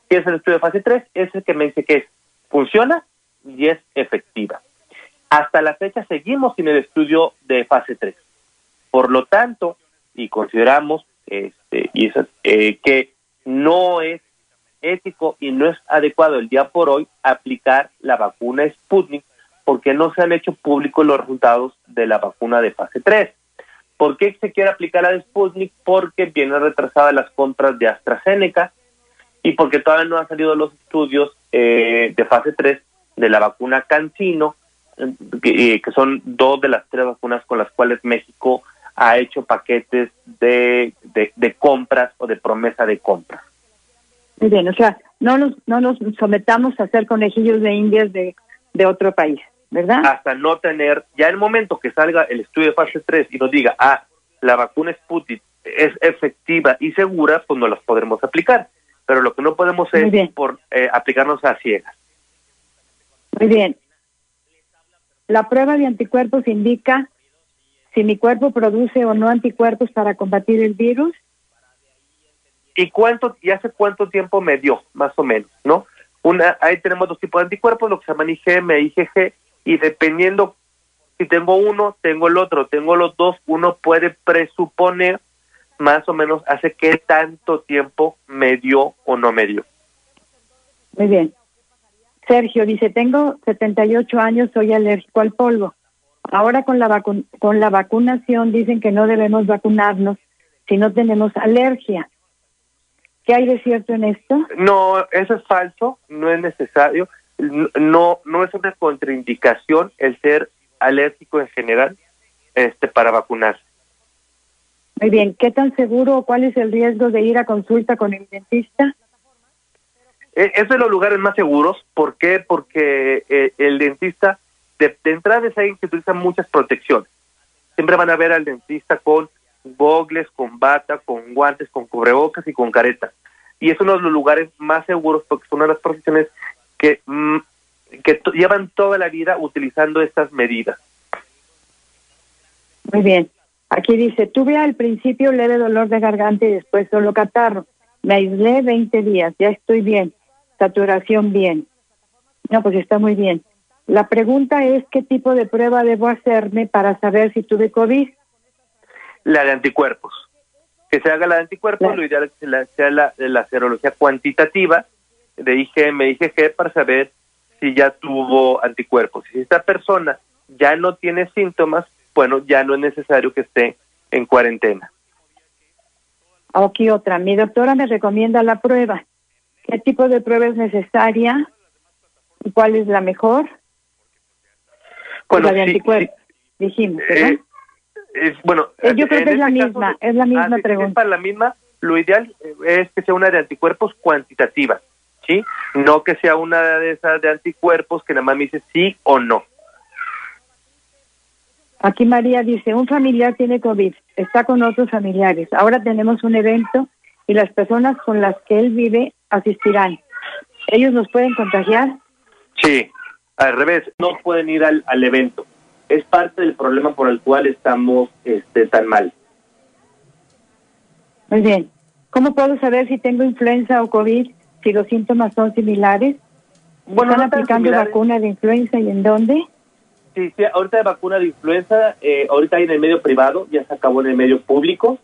¿Qué es el estudio de fase 3? Es el que me dice que es, funciona y es efectiva. Hasta la fecha seguimos sin el estudio de fase 3. Por lo tanto, y consideramos este, y eh, que no es ético y no es adecuado el día por hoy aplicar la vacuna Sputnik porque no se han hecho públicos los resultados de la vacuna de fase 3. ¿Por qué se quiere aplicar la Sputnik? Porque vienen retrasadas las compras de AstraZeneca y porque todavía no han salido los estudios eh, de fase 3 de la vacuna Cancino, eh, que, son dos de las tres vacunas con las cuales México ha hecho paquetes de, de, compras o de promesa de compras.
Muy bien, o sea, no nos, no nos sometamos a ser conejillos de indias de, de otro país, ¿verdad?
Hasta no tener, ya el momento que salga el estudio de fase 3 y nos diga, ah, la vacuna Sputnik es efectiva y segura, pues no las podremos aplicar. Pero lo que no podemos es por eh, aplicarnos a ciegas.
Muy bien. La prueba de anticuerpos indica si mi cuerpo produce o no anticuerpos para combatir el virus.
¿Y cuánto y hace cuánto tiempo me dio, más o menos, no? Una, ahí tenemos dos tipos de anticuerpos, lo que se llama IgM e IgG, y dependiendo si tengo uno, tengo el otro, tengo los dos, uno puede presuponer más o menos hace qué tanto tiempo me dio o no me dio.
Muy bien. Sergio dice, tengo 78 años, soy alérgico al polvo. Ahora con la, con la vacunación dicen que no debemos vacunarnos si no tenemos alergia. ¿Qué hay de cierto en esto?
No, eso es falso, no es necesario. No, no es una contraindicación el ser alérgico en general este, para vacunarse.
Muy bien, ¿qué tan seguro o cuál es el riesgo de ir a consulta con el dentista?
Eh, es de los lugares más seguros. ¿Por qué? Porque eh, el dentista, de, entrada es alguien que utiliza muchas protecciones. Siempre van a ver al dentista con gogles, con bata, con guantes, con cubrebocas y con careta. Y es uno de los lugares más seguros porque son una de las profesiones que, mm, que llevan toda la vida utilizando estas medidas.
Muy bien. Aquí dice, tuve al principio leve dolor de garganta y después solo catarro. Me aislé 20 días, ya estoy bien saturación bien. No, pues está muy bien. La pregunta es qué tipo de prueba debo hacerme para saber si tuve COVID.
La de anticuerpos. Que se haga la de anticuerpos, lo ideal es que sea la, la serología cuantitativa de IgM, IgG para saber si ya tuvo anticuerpos. Si esta persona ya no tiene síntomas, bueno, ya no es necesario que esté en cuarentena.
Aquí otra. Mi doctora me recomienda la prueba qué tipo de prueba es necesaria y cuál es la mejor. Bueno, la de anticuerpos, dijimos,
eh, es, bueno,
eh, yo creo que es la este misma, es la misma
ah,
pregunta.
para la misma, lo ideal es que sea una de anticuerpos cuantitativa, ¿sí? No que sea una de esas de anticuerpos que nada más me dice sí o no.
Aquí María dice, un familiar tiene COVID, está con otros familiares. Ahora tenemos un evento y las personas con las que él vive asistirán. ¿Ellos nos pueden contagiar?
Sí, al revés, no pueden ir al, al evento. Es parte del problema por el cual estamos este, tan mal.
Muy bien. ¿Cómo puedo saber si tengo influenza o COVID si los síntomas son similares?
Bueno,
¿Están aplicando vacuna de influenza y en dónde?
Sí, sí, ahorita de vacuna de influenza, eh, ahorita hay en el medio privado, ya se acabó en el medio público.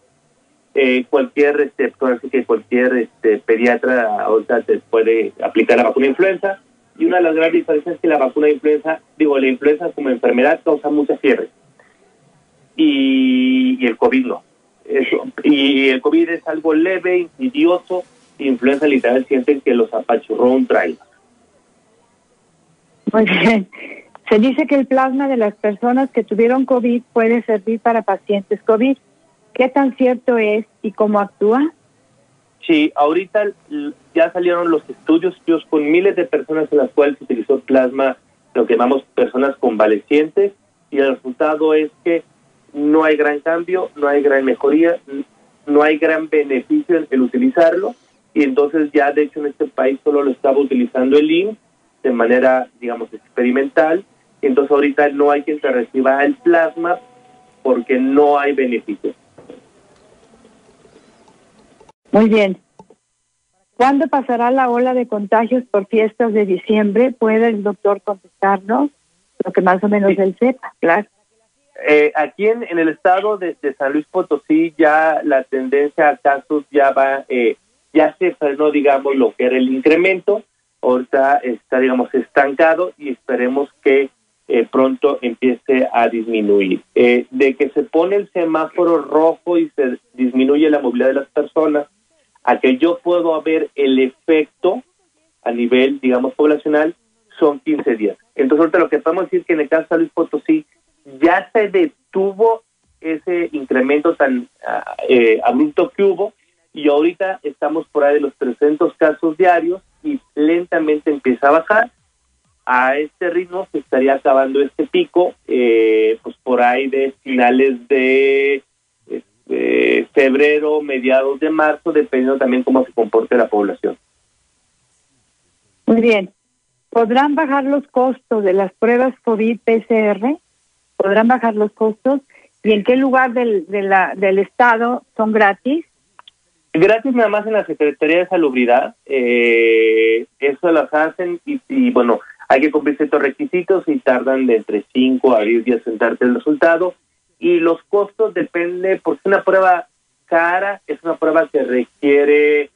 Eh, cualquier este, que cualquier este, pediatra ahorita te puede aplicar la vacuna de influenza y una de las grandes diferencias es que la vacuna de influenza, digo, la influenza como enfermedad causa mucha fiebre y, el COVID no. Eso, y el COVID es algo leve, insidioso, influenza literal sienten que los apachurró un trailer.
Bien. Se dice que el plasma de las personas que tuvieron COVID puede servir para pacientes COVID. ¿Qué tan cierto es y cómo actúa?
Sí, ahorita ya salieron los estudios, con miles de personas en las cuales se utilizó plasma, lo que llamamos personas convalecientes, y el resultado es que no hay gran cambio, no hay gran mejoría, no hay gran beneficio en, utilizarlo, y entonces ya de hecho en este país solo lo estaba utilizando el IN de manera, digamos, experimental, y entonces ahorita no hay quien se reciba el plasma porque no hay beneficio.
Muy bien. ¿Cuándo pasará la ola de contagios por fiestas de diciembre? ¿Puede el doctor contestarnos? Lo que más o menos él sepa, claro.
Eh, aquí en, el estado de, San Luis Potosí ya la tendencia a casos ya va, eh, ya se frenó, digamos, lo que era el incremento. Ahorita está, digamos, estancado y esperemos que eh, pronto empiece a disminuir. de que se pone el semáforo rojo y se disminuye la movilidad de las personas, a que yo puedo ver el efecto a nivel, digamos, poblacional, son 15 días. Entonces, ahorita lo que podemos decir que en el caso de Luis Potosí ya se detuvo ese incremento tan ah, eh, abrupto que hubo y ahorita estamos por ahí de los 300 casos diarios y lentamente empieza a bajar. A este ritmo se estaría acabando este pico, eh, pues por ahí de finales de eh, febrero, mediados de marzo, dependiendo también cómo se comporte la población.
Muy bien. ¿podrán bajar los costos de las pruebas COVID-PCR? ¿Podrán bajar los costos? ¿Y en qué lugar del, de la, del Estado son gratis?
Gratis nada más en la Secretaría de Salubridad. Eh, eso las hacen y, y, bueno, hay que cumplir ciertos requisitos y tardan de entre 5 a 10 días en darte el resultado. Y los costos depende, porque una prueba cara es una prueba que requiere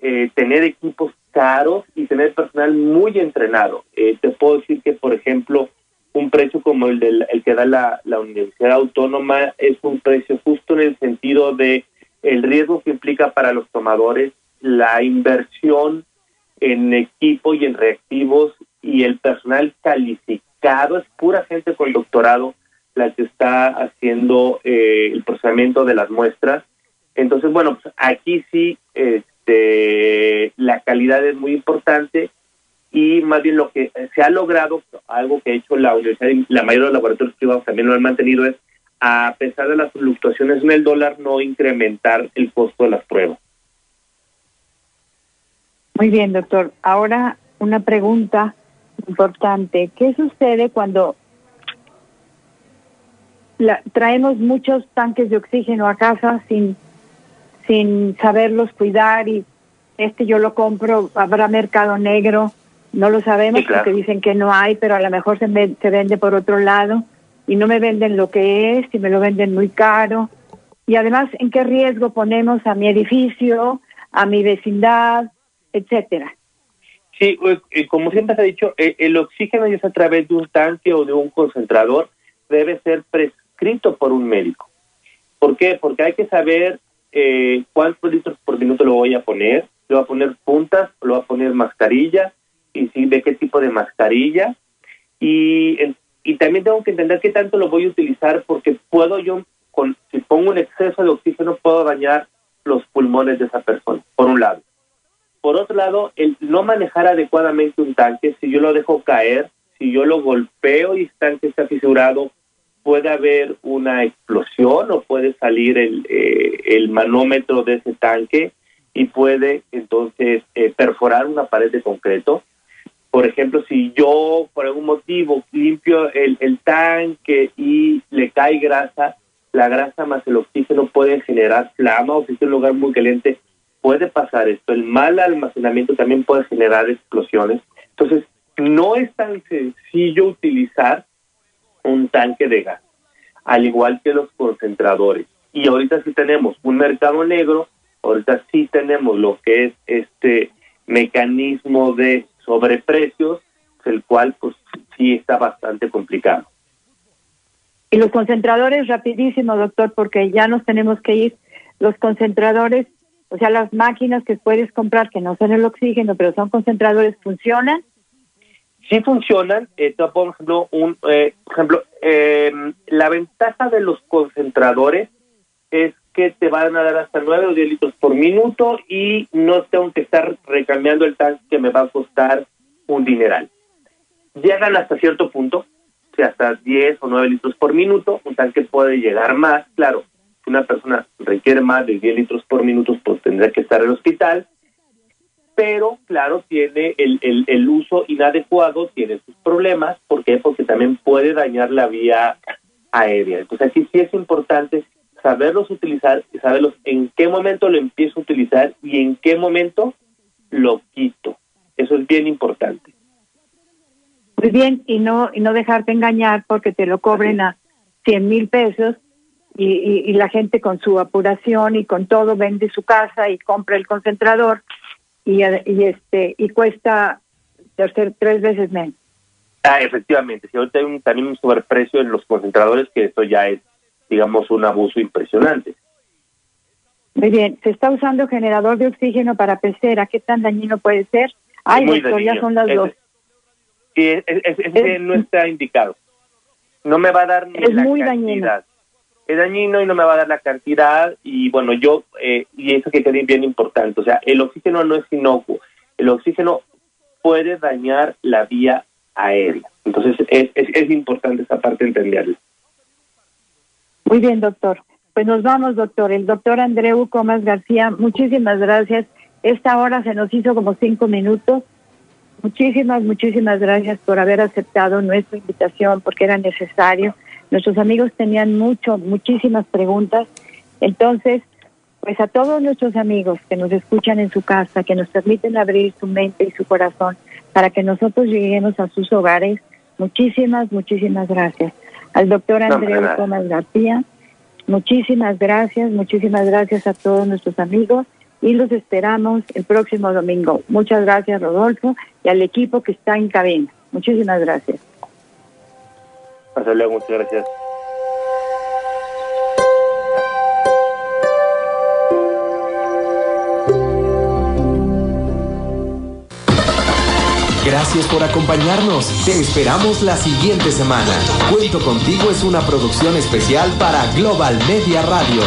eh, tener equipos caros y tener personal muy entrenado. Eh, te puedo decir que, por ejemplo, un precio como el, del, el que da la, la Universidad Autónoma es un precio justo en el sentido de el riesgo que implica para los tomadores, la inversión en equipo y en reactivos y el personal calificado, es pura gente con doctorado la que está haciendo eh, el procesamiento de las muestras. Entonces, bueno, pues aquí sí este, la calidad es muy importante y más bien lo que se ha logrado, algo que ha hecho la universidad y la mayoría de los laboratorios privados también lo han mantenido, es a pesar de las fluctuaciones en el dólar, no incrementar el costo de las pruebas.
Muy bien, doctor. Ahora una pregunta importante. ¿Qué sucede cuando la, traemos muchos tanques de oxígeno a casa sin, sin saberlos cuidar y este yo lo compro, habrá mercado negro, no lo sabemos
Sí, claro.
porque dicen que no hay, pero a lo mejor se, se vende por otro lado y no me venden lo que es y me lo venden muy caro. Y además, ¿en qué riesgo ponemos a mi edificio, a mi vecindad, etcétera?
Sí, eh, eh, como siempre se ha dicho, eh, el oxígeno ya sea a través de un tanque o de un concentrador, debe ser prescrito por un médico. ¿Por qué? Porque hay que saber eh, cuántos litros por minuto lo voy a poner, lo voy a poner puntas, lo voy a poner mascarilla, y sí, de qué tipo de mascarilla, y, y también tengo que entender qué tanto lo voy a utilizar, porque puedo yo, con, si pongo un exceso de oxígeno, puedo dañar los pulmones de esa persona, por un lado. Por otro lado, el no manejar adecuadamente un tanque, si yo lo dejo caer, si yo lo golpeo y el tanque está fisurado, puede haber una explosión o puede salir el, eh, el manómetro de ese tanque y puede entonces eh, perforar una pared de concreto. Por ejemplo, si yo por algún motivo limpio el, el tanque y le cae grasa, la grasa más el oxígeno pueden generar flama o si es un lugar muy caliente, puede pasar esto. El mal almacenamiento también puede generar explosiones. Entonces, no es tan sencillo utilizar un tanque de gas, al igual que los concentradores. Y ahorita sí tenemos un mercado negro, ahorita sí tenemos lo que es este mecanismo de sobreprecios, el cual pues sí está bastante complicado.
Y los concentradores, rapidísimo, doctor, porque ya nos tenemos que ir. Los concentradores, o sea, las máquinas que puedes comprar que no son el oxígeno, pero son concentradores, ¿funcionan?
Sí funcionan. Eh, por ejemplo, un, eh, ejemplo eh, la ventaja de los concentradores es que te van a dar hasta 9 o 10 litros por minuto y no tengo que estar recambiando el tanque que me va a costar un dineral. Llegan hasta cierto punto, sea, hasta 10 o 9 litros por minuto. Un tanque puede llegar más, claro. Si una persona requiere más de 10 litros por minuto, pues tendrá que estar en el hospital pero claro, tiene el, el, el, uso inadecuado, tiene sus problemas. ¿Por qué? Porque también puede dañar la vía aérea. Entonces aquí sí es importante saberlos utilizar y saberlos en qué momento lo empiezo a utilizar y en qué momento lo quito. Eso es bien importante.
Muy bien, y no, y no dejarte engañar porque te lo cobren a 100 mil pesos y, y, y la gente con su apuración y con todo vende su casa y compra el concentrador y, y este y cuesta tercer, tres veces menos.
Ah, efectivamente, si ahorita hay un, también un sobreprecio en los concentradores, que esto ya es, digamos, un abuso impresionante.
Muy bien, se está usando generador de oxígeno para pecera, ¿qué tan dañino puede ser? Ay, doctor, ya son las dos.
Sí, es, no está indicado. No me va a dar ni
Es
la
muy
cantidad.
dañino.
Es dañino y no me va a dar la cantidad. Y bueno, yo, eh, y eso que quede bien importante, o sea, el oxígeno no es inocuo. El oxígeno puede dañar la vía aérea. Entonces, es, es, importante esa parte entenderla.
Muy bien, doctor. Pues nos vamos, doctor. El doctor Andreu Comas García, muchísimas gracias. Esta hora se nos hizo como cinco minutos Muchísimas, muchísimas gracias por haber aceptado nuestra invitación porque era necesario. Nuestros amigos tenían mucho, muchísimas preguntas. Entonces, pues a todos nuestros amigos que nos escuchan en su casa, que nos permiten abrir su mente y su corazón para que nosotros lleguemos a sus hogares, muchísimas, muchísimas gracias. Al doctor Andrés Gómez García, muchísimas gracias, muchísimas gracias a todos nuestros amigos y los esperamos el próximo domingo. Muchas gracias, Rodolfo, y al equipo que está en cabina. Muchísimas gracias.
Hasta luego, muchas gracias.
Gracias por acompañarnos. Te esperamos la siguiente semana. Cuento contigo es una producción especial para Global Media Radio.